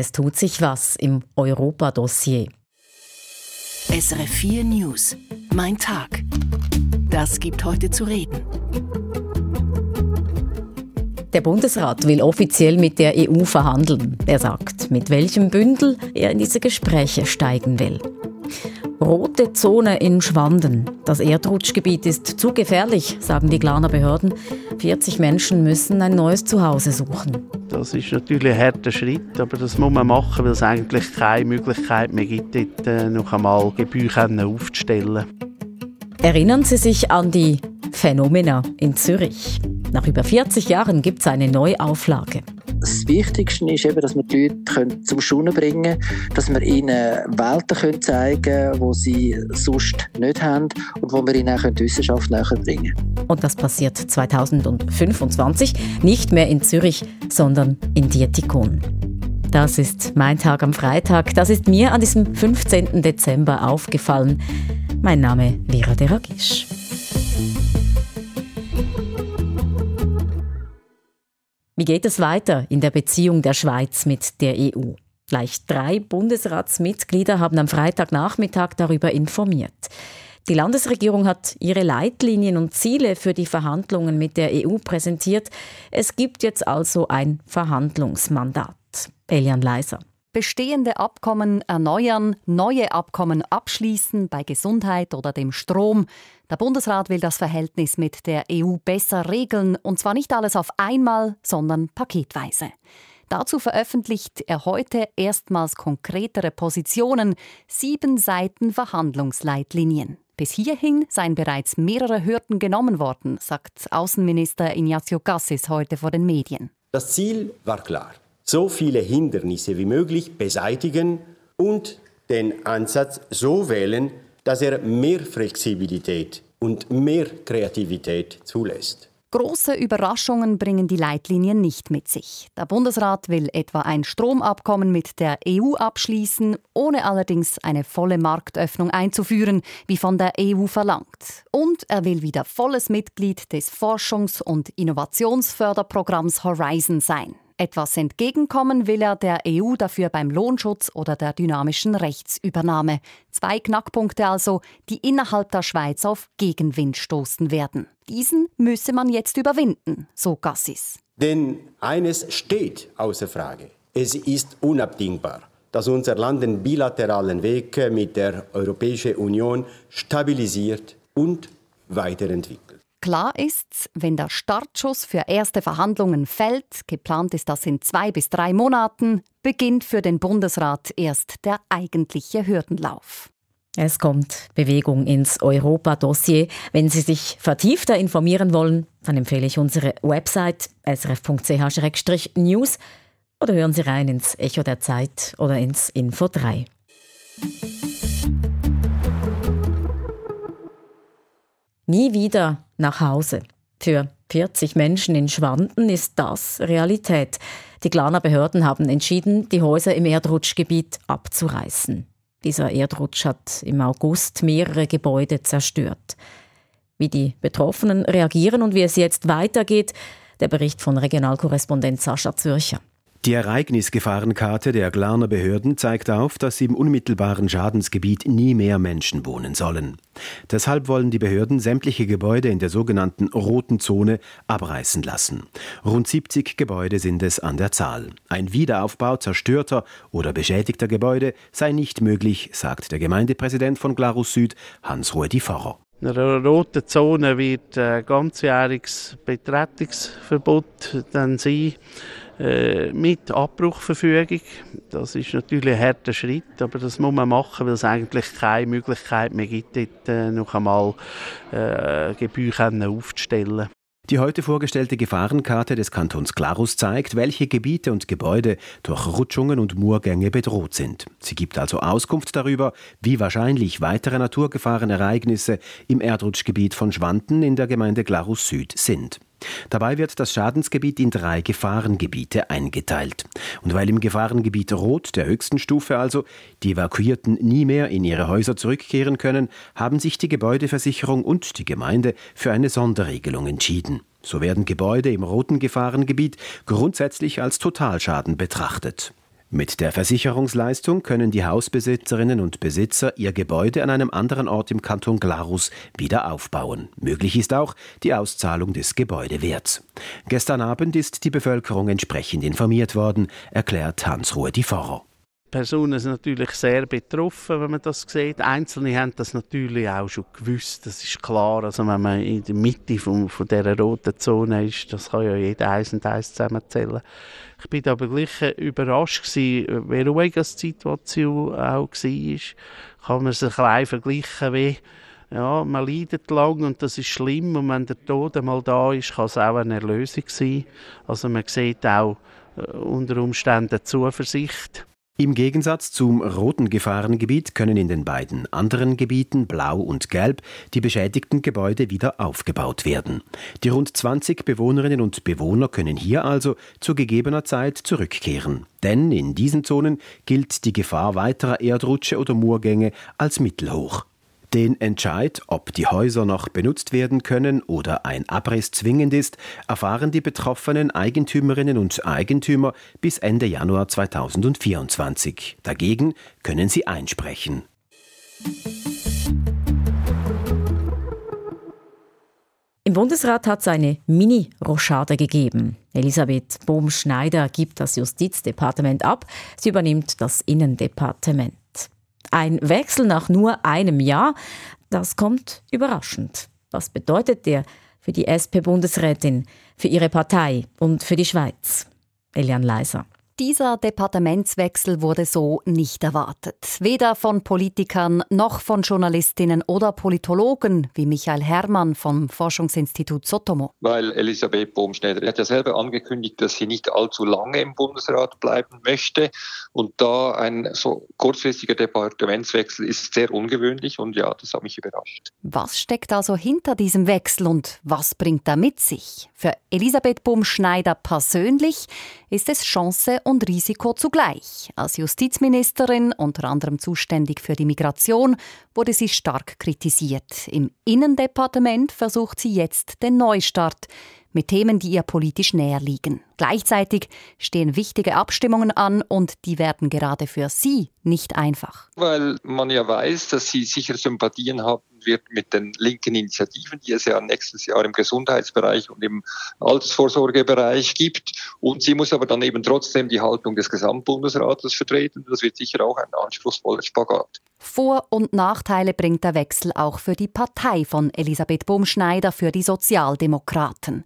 Es tut sich was im Europa-Dossier. SRF 4 News. Mein Tag. Das gibt heute zu reden. Der Bundesrat will offiziell mit der EU verhandeln. Er sagt, mit welchem Bündel er in diese Gespräche steigen will. Rote Zone in Schwanden. Das Erdrutschgebiet ist zu gefährlich, sagen die Glaner Behörden. 40 Menschen müssen ein neues Zuhause suchen. Das ist natürlich ein harter Schritt, aber das muss man machen, weil es eigentlich keine Möglichkeit mehr gibt, dort äh, noch einmal Gebühren aufzustellen. Erinnern Sie sich an die Phänomena in Zürich. Nach über 40 Jahren gibt es eine Neuauflage. Das Wichtigste ist eben, dass wir die Leute zum Schunen bringen können, dass wir ihnen Welten zeigen können, die sie sonst nicht haben und wo wir ihnen auch die Wissenschaft näher bringen können. Und das passiert 2025 nicht mehr in Zürich, sondern in Dietikon. Das ist mein Tag am Freitag. Das ist mir an diesem 15. Dezember aufgefallen. Mein Name Vera Deragisch. Wie geht es weiter in der Beziehung der Schweiz mit der EU? Gleich drei Bundesratsmitglieder haben am Freitagnachmittag darüber informiert. Die Landesregierung hat ihre Leitlinien und Ziele für die Verhandlungen mit der EU präsentiert. Es gibt jetzt also ein Verhandlungsmandat. Elian Leiser bestehende Abkommen erneuern, neue Abkommen abschließen bei Gesundheit oder dem Strom. Der Bundesrat will das Verhältnis mit der EU besser regeln, und zwar nicht alles auf einmal, sondern paketweise. Dazu veröffentlicht er heute erstmals konkretere Positionen, sieben Seiten Verhandlungsleitlinien. Bis hierhin seien bereits mehrere Hürden genommen worden, sagt Außenminister Ignacio Cassis heute vor den Medien. Das Ziel war klar so viele Hindernisse wie möglich beseitigen und den Ansatz so wählen, dass er mehr Flexibilität und mehr Kreativität zulässt. Große Überraschungen bringen die Leitlinien nicht mit sich. Der Bundesrat will etwa ein Stromabkommen mit der EU abschließen, ohne allerdings eine volle Marktöffnung einzuführen, wie von der EU verlangt. Und er will wieder volles Mitglied des Forschungs- und Innovationsförderprogramms Horizon sein. Etwas entgegenkommen will er der EU dafür beim Lohnschutz oder der dynamischen Rechtsübernahme. Zwei Knackpunkte also, die innerhalb der Schweiz auf Gegenwind stoßen werden. Diesen müsse man jetzt überwinden, so Gassis. Denn eines steht außer Frage. Es ist unabdingbar, dass unser Land den bilateralen Weg mit der Europäischen Union stabilisiert und weiterentwickelt. Klar ist, wenn der Startschuss für erste Verhandlungen fällt, geplant ist das in zwei bis drei Monaten, beginnt für den Bundesrat erst der eigentliche Hürdenlauf. Es kommt Bewegung ins Europa-Dossier. Wenn Sie sich vertiefter informieren wollen, dann empfehle ich unsere Website srf.ch-news oder hören Sie rein ins Echo der Zeit oder ins Info 3. Nie wieder nach Hause. Für 40 Menschen in Schwanden ist das Realität. Die Glaner Behörden haben entschieden, die Häuser im Erdrutschgebiet abzureißen. Dieser Erdrutsch hat im August mehrere Gebäude zerstört. Wie die Betroffenen reagieren und wie es jetzt weitergeht, der Bericht von Regionalkorrespondent Sascha Zürcher. Die Ereignisgefahrenkarte der Glarner Behörden zeigt auf, dass im unmittelbaren Schadensgebiet nie mehr Menschen wohnen sollen. Deshalb wollen die Behörden sämtliche Gebäude in der sogenannten roten Zone abreißen lassen. Rund 70 Gebäude sind es an der Zahl. Ein Wiederaufbau zerstörter oder beschädigter Gebäude sei nicht möglich, sagt der Gemeindepräsident von Glarus Süd, Hans-Ruedi Pfarrer. In einer roten Zone wird ein ganzjähriges Betretungsverbot dann sein äh, mit Abbruchverfügung. Das ist natürlich ein harter Schritt, aber das muss man machen, weil es eigentlich keine Möglichkeit mehr gibt, dort äh, noch einmal äh, Gebühren aufzustellen. Die heute vorgestellte Gefahrenkarte des Kantons Glarus zeigt, welche Gebiete und Gebäude durch Rutschungen und Murgänge bedroht sind. Sie gibt also Auskunft darüber, wie wahrscheinlich weitere Naturgefahrenereignisse im Erdrutschgebiet von Schwanden in der Gemeinde Glarus Süd sind. Dabei wird das Schadensgebiet in drei Gefahrengebiete eingeteilt. Und weil im Gefahrengebiet Rot, der höchsten Stufe also, die Evakuierten nie mehr in ihre Häuser zurückkehren können, haben sich die Gebäudeversicherung und die Gemeinde für eine Sonderregelung entschieden. So werden Gebäude im roten Gefahrengebiet grundsätzlich als Totalschaden betrachtet. Mit der Versicherungsleistung können die Hausbesitzerinnen und Besitzer ihr Gebäude an einem anderen Ort im Kanton Glarus wieder aufbauen. Möglich ist auch die Auszahlung des Gebäudewerts. Gestern Abend ist die Bevölkerung entsprechend informiert worden, erklärt Hans-Ruhe die Pfarrer. Personen sind natürlich sehr betroffen, wenn man das sieht. Einzelne haben das natürlich auch schon gewusst. Das ist klar. Also wenn man in der Mitte von, von dieser roten Zone ist, das kann ja jeder eins und eins zusammenzählen. Ich bin aber gleich überrascht gewesen, wie ruhig die Situation auch war. Kann man sich ein vergleichen wie ja, man leidet lang und das ist schlimm und wenn der Tod einmal da ist, kann es auch eine Erlösung sein. Also man sieht auch äh, unter Umständen Zuversicht. Im Gegensatz zum roten Gefahrengebiet können in den beiden anderen Gebieten Blau und Gelb die beschädigten Gebäude wieder aufgebaut werden. Die rund 20 Bewohnerinnen und Bewohner können hier also zu gegebener Zeit zurückkehren. Denn in diesen Zonen gilt die Gefahr weiterer Erdrutsche oder Moorgänge als mittelhoch. Den Entscheid, ob die Häuser noch benutzt werden können oder ein Abriss zwingend ist, erfahren die betroffenen Eigentümerinnen und Eigentümer bis Ende Januar 2024. Dagegen können sie einsprechen. Im Bundesrat hat es eine Mini-Rochade gegeben. Elisabeth Bohm-Schneider gibt das Justizdepartement ab. Sie übernimmt das Innendepartement. Ein Wechsel nach nur einem Jahr, das kommt überraschend. Was bedeutet der für die SP-Bundesrätin, für ihre Partei und für die Schweiz? Elian Leiser. Dieser Departementswechsel wurde so nicht erwartet. Weder von Politikern noch von Journalistinnen oder Politologen wie Michael Herrmann vom Forschungsinstitut Sotomo. Weil Elisabeth Bohm-Schneider hat ja selber angekündigt, dass sie nicht allzu lange im Bundesrat bleiben möchte. Und da ein so kurzfristiger Departementswechsel ist sehr ungewöhnlich und ja, das hat mich überrascht. Was steckt also hinter diesem Wechsel und was bringt er mit sich? Für Elisabeth Bohm-Schneider persönlich ist es Chance und Risiko zugleich. Als Justizministerin, unter anderem zuständig für die Migration, wurde sie stark kritisiert. Im Innendepartement versucht sie jetzt den Neustart mit Themen, die ihr politisch näher liegen. Gleichzeitig stehen wichtige Abstimmungen an und die werden gerade für sie nicht einfach. Weil man ja weiß, dass sie sicher Sympathien haben wird mit den linken Initiativen, die es ja nächstes Jahr im Gesundheitsbereich und im Altersvorsorgebereich gibt. Und sie muss aber dann eben trotzdem die Haltung des Gesamtbundesrates vertreten. Das wird sicher auch ein anspruchsvoller Spagat. Vor- und Nachteile bringt der Wechsel auch für die Partei von Elisabeth Bohm-Schneider, für die Sozialdemokraten.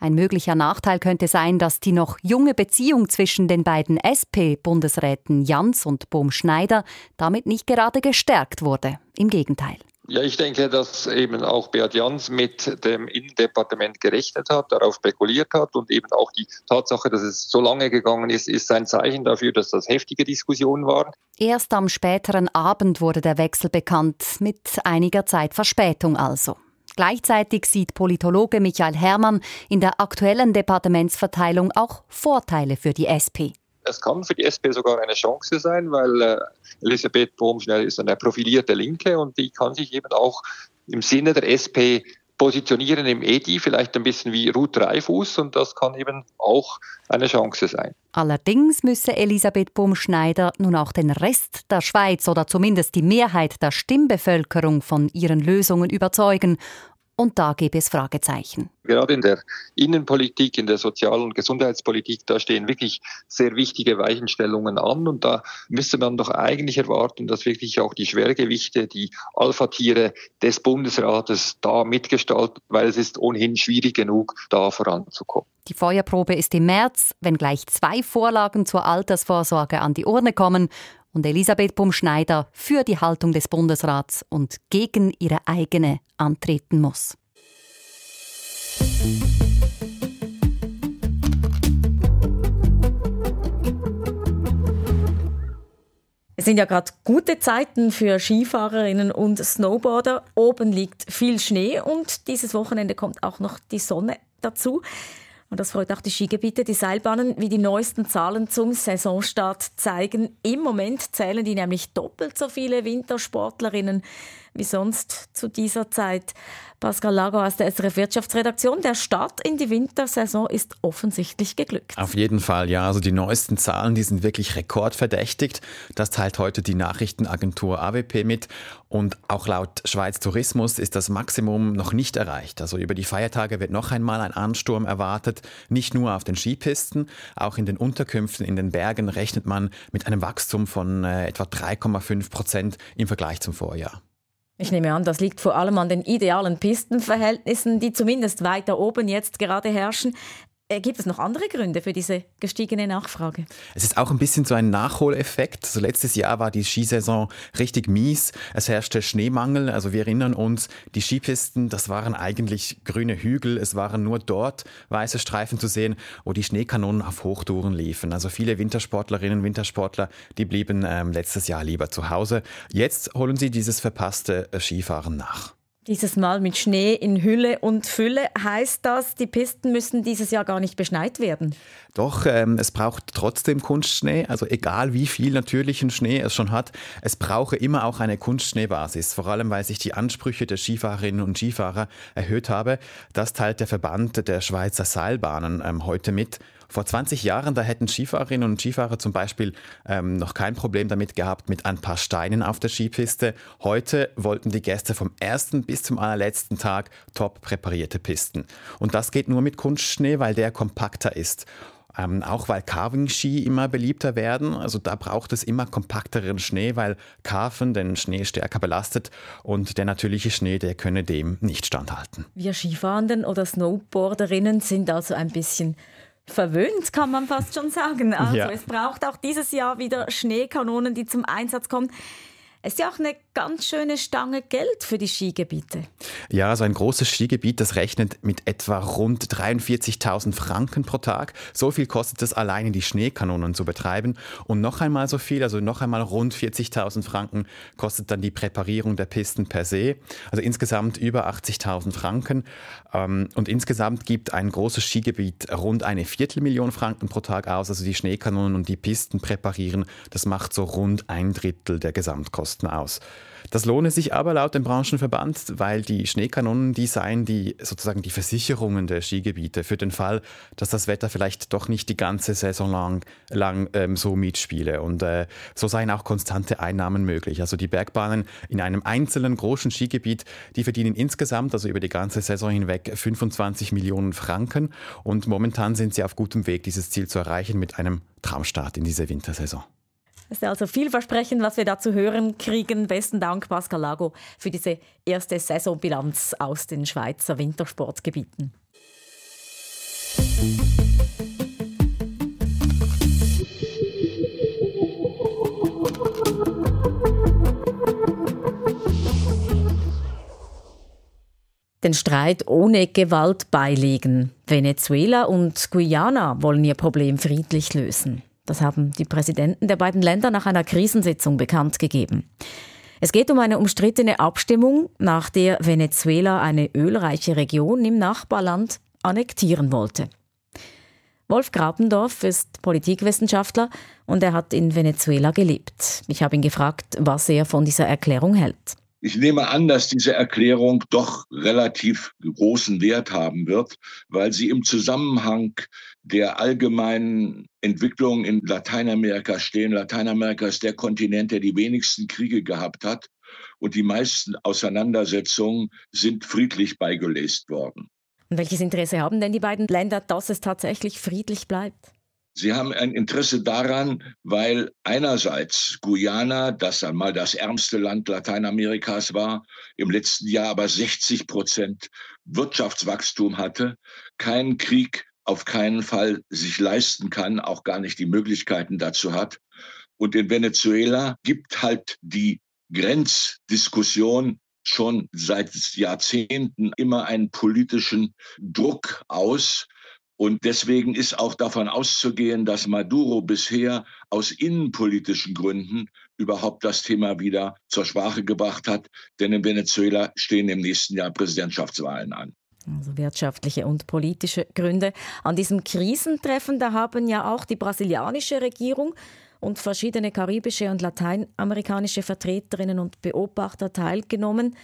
Ein möglicher Nachteil könnte sein, dass die noch junge Beziehung zwischen den beiden SP-Bundesräten Jans und Bohm-Schneider damit nicht gerade gestärkt wurde. Im Gegenteil. Ja, ich denke, dass eben auch Beat Jans mit dem Innendepartement gerechnet hat, darauf spekuliert hat und eben auch die Tatsache, dass es so lange gegangen ist, ist ein Zeichen dafür, dass das heftige Diskussionen waren. Erst am späteren Abend wurde der Wechsel bekannt, mit einiger Zeit Verspätung also. Gleichzeitig sieht Politologe Michael Herrmann in der aktuellen Departementsverteilung auch Vorteile für die SP. Es kann für die SP sogar eine Chance sein, weil äh, Elisabeth Bohm-Schnell ist eine profilierte Linke und die kann sich eben auch im Sinne der SP positionieren im EDI, vielleicht ein bisschen wie Ruth Dreifuß und das kann eben auch eine Chance sein. Allerdings müsse Elisabeth Bohm-Schneider nun auch den Rest der Schweiz oder zumindest die Mehrheit der Stimmbevölkerung von ihren Lösungen überzeugen und da gäbe es Fragezeichen. Gerade in der Innenpolitik, in der Sozial- und Gesundheitspolitik, da stehen wirklich sehr wichtige Weichenstellungen an. Und da müsste man doch eigentlich erwarten, dass wirklich auch die Schwergewichte, die Alpha-Tiere des Bundesrates da mitgestalten, weil es ist ohnehin schwierig genug, da voranzukommen. Die Feuerprobe ist im März, wenn gleich zwei Vorlagen zur Altersvorsorge an die Urne kommen und Elisabeth Bumschneider für die Haltung des Bundesrats und gegen ihre eigene antreten muss. Es sind ja gerade gute Zeiten für Skifahrerinnen und Snowboarder. Oben liegt viel Schnee und dieses Wochenende kommt auch noch die Sonne dazu. Und das freut auch die Skigebiete. Die Seilbahnen, wie die neuesten Zahlen zum Saisonstart zeigen. Im Moment zählen die nämlich doppelt so viele Wintersportlerinnen wie sonst zu dieser Zeit. Pascal Lago aus der SRF Wirtschaftsredaktion. Der Start in die Wintersaison ist offensichtlich geglückt. Auf jeden Fall, ja. Also die neuesten Zahlen, die sind wirklich rekordverdächtigt. Das teilt heute die Nachrichtenagentur AWP mit. Und auch laut Schweiz Tourismus ist das Maximum noch nicht erreicht. Also über die Feiertage wird noch einmal ein Ansturm erwartet. Nicht nur auf den Skipisten, auch in den Unterkünften in den Bergen rechnet man mit einem Wachstum von äh, etwa 3,5 Prozent im Vergleich zum Vorjahr. Ich nehme an, das liegt vor allem an den idealen Pistenverhältnissen, die zumindest weiter oben jetzt gerade herrschen. Äh, gibt es noch andere Gründe für diese gestiegene Nachfrage? Es ist auch ein bisschen so ein Nachholeffekt. Also letztes Jahr war die Skisaison richtig mies. Es herrschte Schneemangel. Also wir erinnern uns, die Skipisten, das waren eigentlich grüne Hügel. Es waren nur dort weiße Streifen zu sehen, wo die Schneekanonen auf Hochtouren liefen. Also viele Wintersportlerinnen und Wintersportler, die blieben ähm, letztes Jahr lieber zu Hause. Jetzt holen sie dieses verpasste Skifahren nach. Dieses Mal mit Schnee in Hülle und Fülle. Heißt das, die Pisten müssen dieses Jahr gar nicht beschneit werden? Doch, ähm, es braucht trotzdem Kunstschnee. Also egal wie viel natürlichen Schnee es schon hat, es brauche immer auch eine Kunstschneebasis. Vor allem, weil sich die Ansprüche der Skifahrerinnen und Skifahrer erhöht habe. Das teilt der Verband der Schweizer Seilbahnen ähm, heute mit. Vor 20 Jahren, da hätten Skifahrerinnen und Skifahrer zum Beispiel ähm, noch kein Problem damit gehabt mit ein paar Steinen auf der Skipiste. Heute wollten die Gäste vom ersten bis zum allerletzten Tag top präparierte Pisten. Und das geht nur mit Kunstschnee, weil der kompakter ist. Ähm, auch weil Carving-Ski immer beliebter werden. Also da braucht es immer kompakteren Schnee, weil Carven den Schnee stärker belastet und der natürliche Schnee, der könne dem nicht standhalten. Wir Skifahrenden oder Snowboarderinnen sind also ein bisschen verwöhnt, kann man fast schon sagen. Also ja. es braucht auch dieses Jahr wieder Schneekanonen, die zum Einsatz kommen. Es ist ja auch eine ganz schöne Stange Geld für die Skigebiete. Ja, so ein großes Skigebiet, das rechnet mit etwa rund 43.000 Franken pro Tag. So viel kostet es alleine, die Schneekanonen zu betreiben. Und noch einmal so viel, also noch einmal rund 40.000 Franken kostet dann die Präparierung der Pisten per se. Also insgesamt über 80.000 Franken. Ähm, und insgesamt gibt ein großes Skigebiet rund eine Viertelmillion Franken pro Tag aus. Also die Schneekanonen und die Pisten präparieren, das macht so rund ein Drittel der Gesamtkosten. Kosten aus. Das lohne sich aber laut dem Branchenverband, weil die Schneekanonen, die seien die sozusagen die Versicherungen der Skigebiete für den Fall, dass das Wetter vielleicht doch nicht die ganze Saison lang, lang ähm, so mitspiele. Und äh, so seien auch konstante Einnahmen möglich. Also die Bergbahnen in einem einzelnen großen Skigebiet, die verdienen insgesamt, also über die ganze Saison hinweg, 25 Millionen Franken. Und momentan sind sie auf gutem Weg, dieses Ziel zu erreichen mit einem Traumstart in diese Wintersaison. Das ist also vielversprechend, was wir da zu hören kriegen. Besten Dank, Pascal Lago, für diese erste Saisonbilanz aus den Schweizer Wintersportgebieten. den Streit ohne Gewalt beilegen. Venezuela und Guyana wollen ihr Problem friedlich lösen. Das haben die Präsidenten der beiden Länder nach einer Krisensitzung bekannt gegeben. Es geht um eine umstrittene Abstimmung, nach der Venezuela eine ölreiche Region im Nachbarland annektieren wollte. Wolf Grabendorf ist Politikwissenschaftler und er hat in Venezuela gelebt. Ich habe ihn gefragt, was er von dieser Erklärung hält. Ich nehme an, dass diese Erklärung doch relativ großen Wert haben wird, weil sie im Zusammenhang der allgemeinen Entwicklung in Lateinamerika stehen. Lateinamerika ist der Kontinent, der die wenigsten Kriege gehabt hat und die meisten Auseinandersetzungen sind friedlich beigelesen worden. Und welches Interesse haben denn die beiden Länder, dass es tatsächlich friedlich bleibt? Sie haben ein Interesse daran, weil einerseits Guyana, das einmal das ärmste Land Lateinamerikas war, im letzten Jahr aber 60 Prozent Wirtschaftswachstum hatte, keinen Krieg auf keinen Fall sich leisten kann, auch gar nicht die Möglichkeiten dazu hat. Und in Venezuela gibt halt die Grenzdiskussion schon seit Jahrzehnten immer einen politischen Druck aus, und deswegen ist auch davon auszugehen, dass Maduro bisher aus innenpolitischen Gründen überhaupt das Thema wieder zur Sprache gebracht hat. Denn in Venezuela stehen im nächsten Jahr Präsidentschaftswahlen an. Also wirtschaftliche und politische Gründe. An diesem Krisentreffen, da haben ja auch die brasilianische Regierung und verschiedene karibische und lateinamerikanische Vertreterinnen und Beobachter teilgenommen.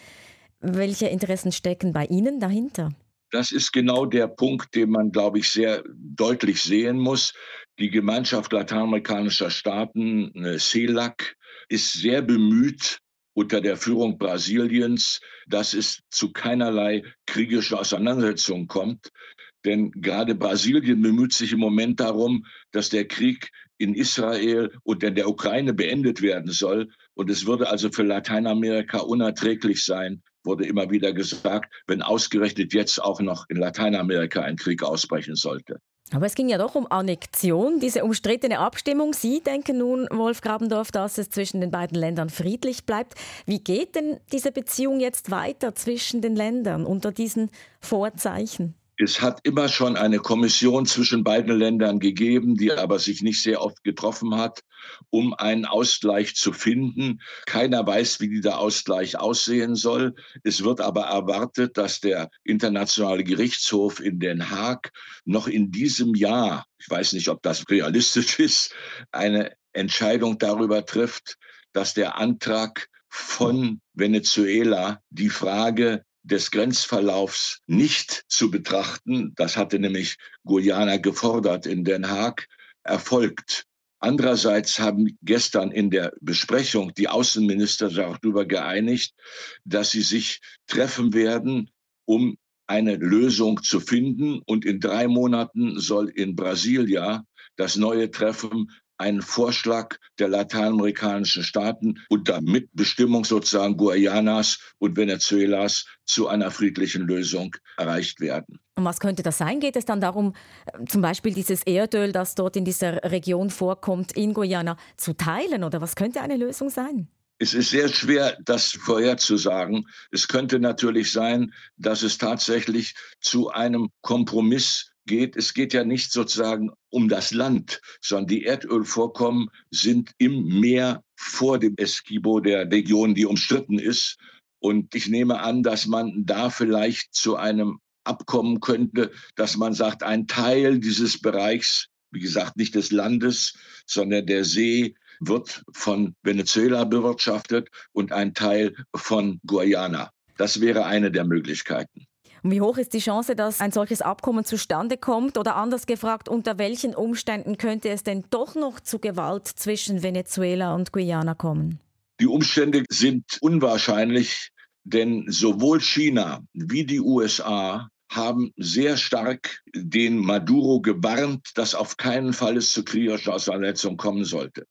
Welche Interessen stecken bei Ihnen dahinter? Das ist genau der Punkt, den man, glaube ich, sehr deutlich sehen muss. Die Gemeinschaft lateinamerikanischer Staaten, äh, CELAC, ist sehr bemüht, unter der Führung Brasiliens, dass es zu keinerlei kriegerischer Auseinandersetzung kommt. Denn gerade Brasilien bemüht sich im Moment darum, dass der Krieg in Israel und in der Ukraine beendet werden soll. Und es würde also für Lateinamerika unerträglich sein, wurde immer wieder gesagt, wenn ausgerechnet jetzt auch noch in Lateinamerika ein Krieg ausbrechen sollte. Aber es ging ja doch um Annexion, diese umstrittene Abstimmung. Sie denken nun, Wolf Grabendorf, dass es zwischen den beiden Ländern friedlich bleibt. Wie geht denn diese Beziehung jetzt weiter zwischen den Ländern unter diesen Vorzeichen? Es hat immer schon eine Kommission zwischen beiden Ländern gegeben, die aber sich nicht sehr oft getroffen hat, um einen Ausgleich zu finden. Keiner weiß, wie dieser Ausgleich aussehen soll. Es wird aber erwartet, dass der Internationale Gerichtshof in Den Haag noch in diesem Jahr, ich weiß nicht, ob das realistisch ist, eine Entscheidung darüber trifft, dass der Antrag von Venezuela die Frage des Grenzverlaufs nicht zu betrachten, das hatte nämlich Guyana gefordert in Den Haag, erfolgt. Andererseits haben gestern in der Besprechung die Außenminister darüber geeinigt, dass sie sich treffen werden, um eine Lösung zu finden. Und in drei Monaten soll in Brasilia das neue Treffen einen Vorschlag der lateinamerikanischen Staaten unter Mitbestimmung sozusagen Guayanas und Venezuelas zu einer friedlichen Lösung erreicht werden. Und was könnte das sein? Geht es dann darum, äh, zum Beispiel dieses Erdöl, das dort in dieser Region vorkommt, in Guyana zu teilen? Oder was könnte eine Lösung sein? Es ist sehr schwer, das vorherzusagen. Es könnte natürlich sein, dass es tatsächlich zu einem Kompromiss geht. Es geht ja nicht sozusagen um das Land, sondern die Erdölvorkommen sind im Meer vor dem Esquibo der Region, die umstritten ist. Und ich nehme an, dass man da vielleicht zu einem Abkommen könnte, dass man sagt, ein Teil dieses Bereichs, wie gesagt, nicht des Landes, sondern der See, wird von Venezuela bewirtschaftet und ein Teil von Guyana. Das wäre eine der Möglichkeiten. Und wie hoch ist die Chance, dass ein solches Abkommen zustande kommt? Oder anders gefragt, unter welchen Umständen könnte es denn doch noch zu Gewalt zwischen Venezuela und Guyana kommen? Die Umstände sind unwahrscheinlich, denn sowohl China wie die USA haben sehr stark den Maduro gewarnt, dass auf keinen Fall es zu kriegerischer Auseinandersetzung kommen sollte.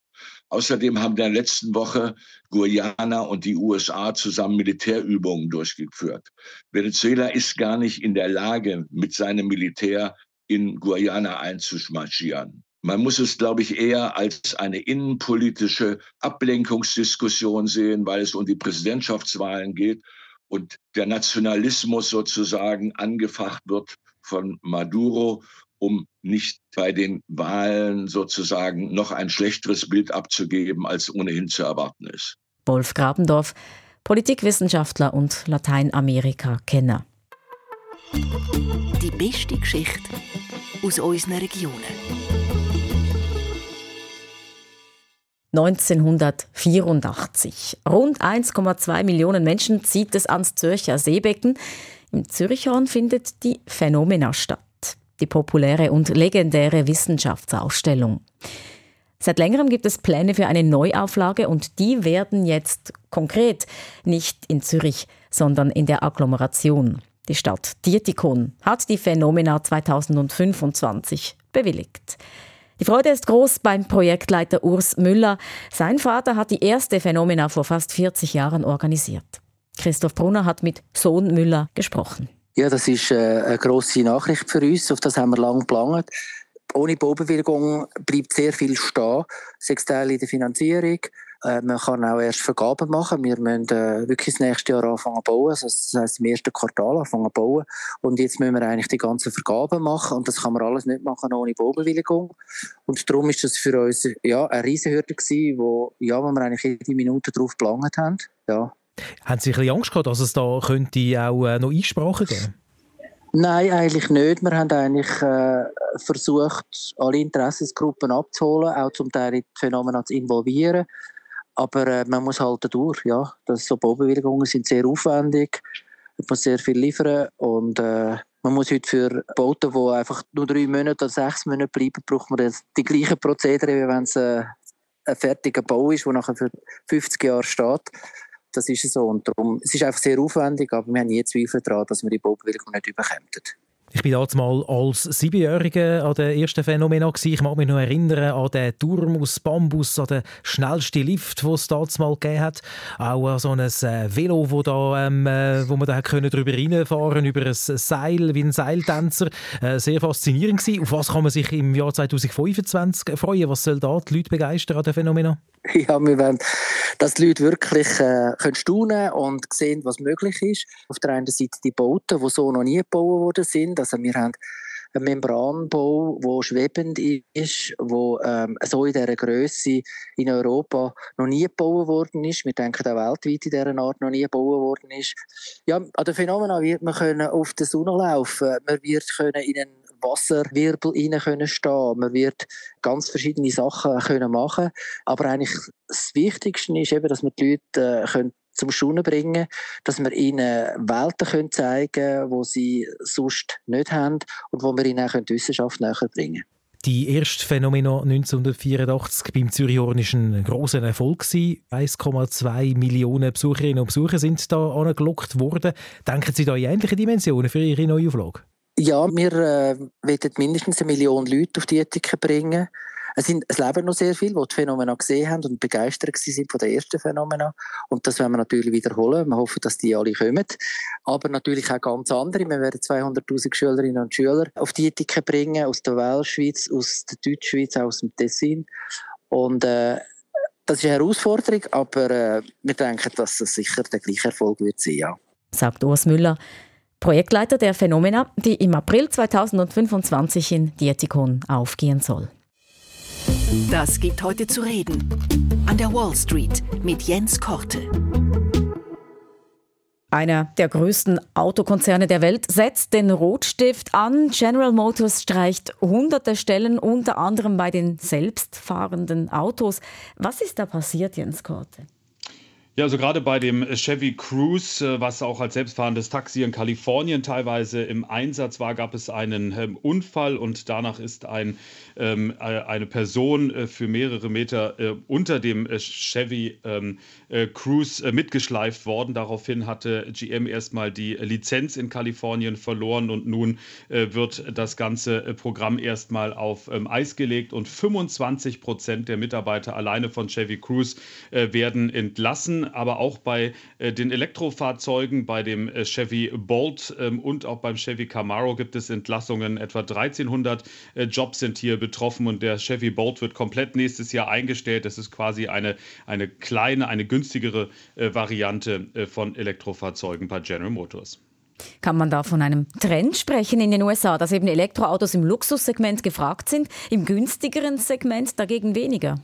Außerdem haben in der letzten Woche Guyana und die USA zusammen Militärübungen durchgeführt. Venezuela ist gar nicht in der Lage, mit seinem Militär in Guyana einzumarschieren. Man muss es, glaube ich, eher als eine innenpolitische Ablenkungsdiskussion sehen, weil es um die Präsidentschaftswahlen geht und der Nationalismus sozusagen angefacht wird von Maduro um nicht bei den Wahlen sozusagen noch ein schlechteres Bild abzugeben, als ohnehin zu erwarten ist. Wolf Grabendorf, Politikwissenschaftler und Lateinamerika-Kenner. Die beste Geschichte aus unseren Regionen. 1984. Rund 1,2 Millionen Menschen zieht es ans Zürcher Seebecken. Im Zürichhorn findet die Phänomena statt die populäre und legendäre Wissenschaftsausstellung. Seit längerem gibt es Pläne für eine Neuauflage und die werden jetzt konkret nicht in Zürich, sondern in der Agglomeration. Die Stadt Dietikon hat die Phänomena 2025 bewilligt. Die Freude ist groß beim Projektleiter Urs Müller. Sein Vater hat die erste Phänomena vor fast 40 Jahren organisiert. Christoph Brunner hat mit Sohn Müller gesprochen. Ja, das ist äh, eine grosse Nachricht für uns. Auf das haben wir lange geplant. Ohne Baubewilligung bleibt sehr viel stehen. Sechs Teile in der Finanzierung. Äh, man kann auch erst Vergaben machen. Wir müssen äh, wirklich das nächste Jahr anfangen zu bauen. Also das heisst, im ersten Quartal anfangen zu bauen. Und jetzt müssen wir eigentlich die ganzen Vergaben machen. Und das kann man alles nicht machen ohne Baubewilligung. Und darum ist das für uns ja, eine Riesenhürde gewesen, wo, ja, wo wir eigentlich jede Minute drauf geplant haben. Ja. Haben Sie ein bisschen Angst gehabt, dass es da könnte auch äh, noch Einsprachen geben Nein, eigentlich nicht. Wir haben eigentlich äh, versucht, alle Interessensgruppen abzuholen, auch zum Teil in die Phänomene zu involvieren. Aber äh, man muss halt durch. Ja. Das, so Baubewilligungen sind sehr aufwendig. Man muss sehr viel liefern. Und äh, man muss heute für Bauten, die einfach nur drei Monate oder sechs Monate bleiben, braucht man die gleichen Prozedere, wie wenn es äh, ein fertiger Bau ist, der nachher für 50 Jahre steht. Das ist so. Und darum, es ist einfach sehr aufwendig, aber wir haben nie Zweifel daran, dass wir die Baubewilligung nicht überkommen. Ich bin damals mal als Siebenjähriger an den ersten Phänomen. Ich mag mich noch erinnern an den Turm aus Bambus, an den schnellsten Lift, den es damals mal gegeben hat. Auch an so ein äh, Velo, wo, da, ähm, äh, wo man da können drüber reinfahren über ein Seil, wie ein Seiltänzer. Äh, sehr faszinierend gewesen. Auf was kann man sich im Jahr 2025 freuen? Was soll da die Leute begeistern an den Phänomenen? Ja, wir wollen, dass die Leute wirklich äh, können staunen und sehen, was möglich ist. Auf der einen Seite die Boote, die so noch nie gebaut worden sind. Also wir haben einen Membranbau, der schwebend ist, wo ähm, so in dieser Größe in Europa noch nie gebaut worden ist. Wir denken auch weltweit in dieser Art noch nie gebaut worden ist. Ja, an den Phänomenen wird man können auf der Sonne laufen. Man wird können in einen Wasserwirbel rein können stehen. Man wird ganz verschiedene Sachen können machen. Aber eigentlich das Wichtigste ist eben, dass man die Leute äh, können zum Schunen bringen, dass wir ihnen Welten können zeigen können, die sie sonst nicht haben und wo wir ihnen auch die Wissenschaft näher bringen können. Die erste Phänomena 1984 beim Zürichhorn war ein grosser Erfolg. 1,2 Millionen Besucherinnen und Besucher sind da angelockt worden. Denken Sie da in ähnliche Dimensionen für Ihre neue Auflage? Ja, wir äh, wollen mindestens eine Million Leute auf die Ethik bringen. Es, sind, es leben noch sehr viele, die die Phänomena gesehen haben und begeistert sind von den ersten Phänomena. Und das werden wir natürlich wiederholen. Wir hoffen, dass die alle kommen. Aber natürlich auch ganz andere. Wir werden 200.000 Schülerinnen und Schüler auf die Ethik bringen, aus der Weltschweiz, aus der Deutschschweiz, aus dem Tessin. Und äh, das ist eine Herausforderung, aber äh, wir denken, dass das sicher der gleiche Erfolg wird sein. Ja. Sagt Urs Müller. Projektleiter der Phenomena, die im April 2025 in Dietikon aufgehen soll. Das gibt heute zu reden. An der Wall Street mit Jens Korte. Einer der größten Autokonzerne der Welt setzt den Rotstift an. General Motors streicht hunderte Stellen, unter anderem bei den selbstfahrenden Autos. Was ist da passiert, Jens Korte? Ja, also gerade bei dem Chevy Cruise, äh, was auch als selbstfahrendes Taxi in Kalifornien teilweise im Einsatz war, gab es einen ähm, Unfall und danach ist ein, ähm, äh, eine Person äh, für mehrere Meter äh, unter dem äh, Chevy ähm, äh, Cruise mitgeschleift worden. Daraufhin hatte GM erstmal die Lizenz in Kalifornien verloren und nun wird das ganze Programm erstmal auf ähm, Eis gelegt und 25 Prozent der Mitarbeiter alleine von Chevy Cruise werden entlassen aber auch bei äh, den Elektrofahrzeugen, bei dem äh, Chevy Bolt ähm, und auch beim Chevy Camaro gibt es Entlassungen. Etwa 1300 äh, Jobs sind hier betroffen und der Chevy Bolt wird komplett nächstes Jahr eingestellt. Das ist quasi eine, eine kleine, eine günstigere Variante von Elektrofahrzeugen bei General Motors. Kann man da von einem Trend sprechen in den USA, dass eben Elektroautos im Luxussegment gefragt sind, im günstigeren Segment dagegen weniger?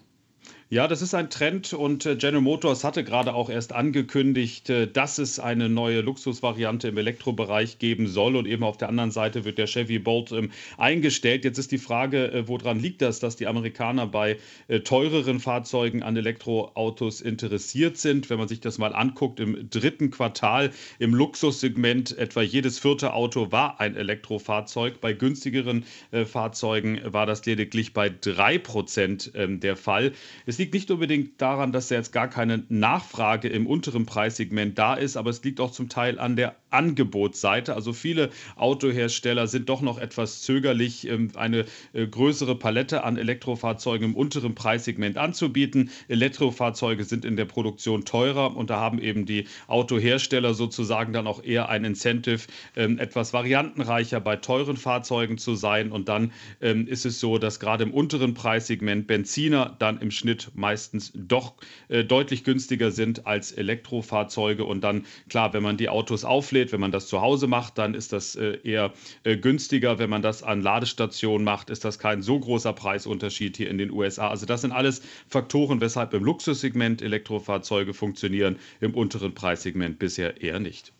Ja, das ist ein Trend und äh, General Motors hatte gerade auch erst angekündigt, äh, dass es eine neue Luxusvariante im Elektrobereich geben soll und eben auf der anderen Seite wird der Chevy Bolt ähm, eingestellt. Jetzt ist die Frage, äh, woran liegt das, dass die Amerikaner bei teureren Fahrzeugen an Elektroautos interessiert sind? Wenn man sich das mal anguckt, im dritten Quartal im Luxussegment etwa jedes vierte Auto war ein Elektrofahrzeug. Bei günstigeren Fahrzeugen war das lediglich bei drei Prozent ähm, der Fall. Es liegt nicht unbedingt daran, dass da jetzt gar keine Nachfrage im unteren Preissegment da ist, aber es liegt auch zum Teil an der Angebotsseite. Also viele Autohersteller sind doch noch etwas zögerlich, ähm, eine äh, größere Palette an Elektrofahrzeugen im unteren Preissegment anzubieten. Elektrofahrzeuge sind in der Produktion teurer und da haben eben die Autohersteller sozusagen dann auch eher ein Incentive, ähm, etwas variantenreicher bei teuren Fahrzeugen zu sein. Und dann ähm, ist es so, dass gerade im unteren Preissegment Benziner dann im Schnitt meistens doch äh, deutlich günstiger sind als Elektrofahrzeuge. Und dann, klar, wenn man die Autos auflädt, wenn man das zu Hause macht, dann ist das äh, eher äh, günstiger. Wenn man das an Ladestationen macht, ist das kein so großer Preisunterschied hier in den USA. Also das sind alles Faktoren, weshalb im Luxussegment Elektrofahrzeuge funktionieren, im unteren Preissegment bisher eher nicht.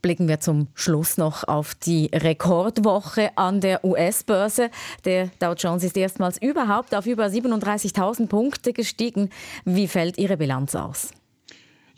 Blicken wir zum Schluss noch auf die Rekordwoche an der US-Börse. Der Dow Jones ist erstmals überhaupt auf über 37.000 Punkte gestiegen. Wie fällt Ihre Bilanz aus?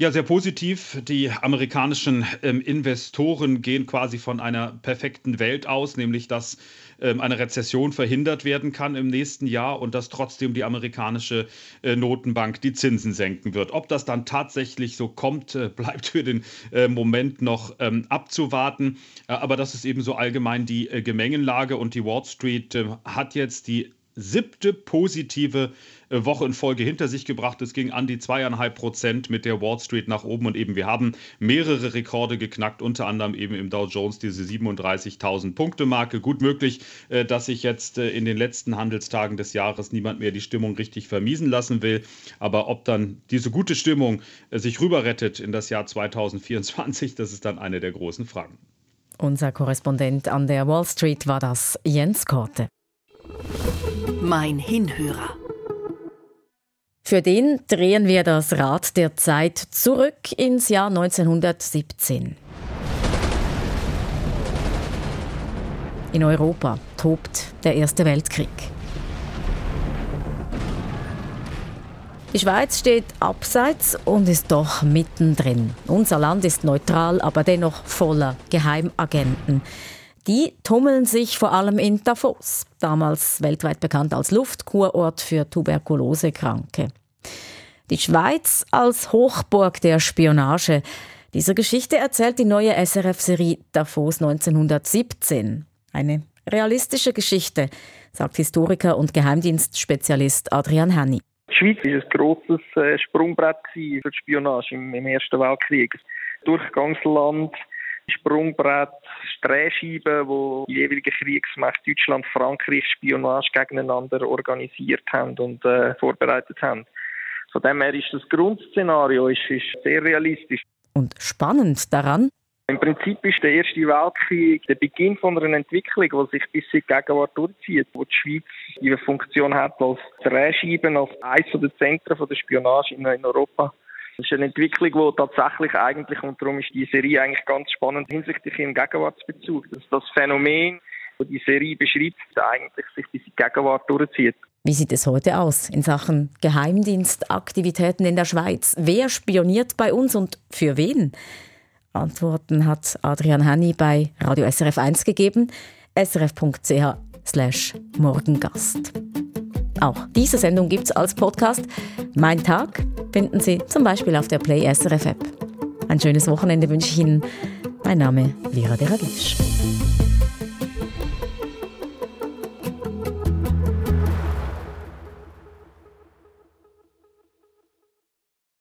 Ja, sehr positiv. Die amerikanischen ähm, Investoren gehen quasi von einer perfekten Welt aus, nämlich dass eine Rezession verhindert werden kann im nächsten Jahr und dass trotzdem die amerikanische äh, Notenbank die Zinsen senken wird. Ob das dann tatsächlich so kommt, äh, bleibt für den äh, Moment noch ähm, abzuwarten. Aber das ist eben so allgemein die Gemengenlage und die Wall Street hat jetzt die siebte positive äh, Woche in Folge hinter sich gebracht. Es ging an die zweieinhalb Prozent mit der Wall Street nach oben und eben wir haben mehrere Rekorde geknackt, unter anderem eben im Dow Jones diese 37.000 Punkte Marke. Gut möglich, äh, dass sich jetzt äh, in den letzten Handelstagen des Jahres niemand mehr die Stimmung richtig vermiesen lassen will. Aber ob dann diese gute Stimmung sich rüberrettet in das Jahr 2024, das ist dann eine der großen Fragen. Unser Korrespondent an der Wall Street war das Jens Korte. Mein Hinhörer. Für den drehen wir das Rad der Zeit zurück ins Jahr 1917. In Europa tobt der Erste Weltkrieg. Die Schweiz steht abseits und ist doch mittendrin. Unser Land ist neutral, aber dennoch voller Geheimagenten. Die tummeln sich vor allem in Davos, damals weltweit bekannt als Luftkurort für Tuberkulosekranke. Die Schweiz als Hochburg der Spionage. Diese Geschichte erzählt die neue SRF-Serie Davos 1917. Eine realistische Geschichte, sagt Historiker und Geheimdienstspezialist Adrian Hanni. Die Schweiz war ein grosses äh, Sprungbrett für die Spionage im Ersten Weltkrieg. Durchgangsland Sprungbrett, Drehscheiben, wo die jeweiligen Kriegsmächte Deutschland, Frankreich Spionage gegeneinander organisiert haben und äh, vorbereitet haben. Von dem her ist das Grundszenario ist, ist sehr realistisch. Und spannend daran, im Prinzip ist der Erste Weltkrieg der Beginn von einer Entwicklung, die sich bis in die Gegenwart durchzieht, wo die Schweiz ihre Funktion hat als Drehscheiben, als eines der Zentren der Spionage in Europa. Das ist eine Entwicklung, die tatsächlich eigentlich, und darum ist die Serie eigentlich ganz spannend hinsichtlich im Gegenwartsbezug, dass das Phänomen, das die Serie beschreibt, eigentlich sich bis in die Gegenwart durchzieht. Wie sieht es heute aus in Sachen Geheimdienstaktivitäten in der Schweiz? Wer spioniert bei uns und für wen? Antworten hat Adrian Hanni bei Radio SRF 1 gegeben, srf.ch slash morgengast. Auch diese Sendung gibt es als Podcast. Mein Tag finden Sie zum Beispiel auf der Play SRF App. Ein schönes Wochenende wünsche ich Ihnen. Mein Name Vera Deragisch.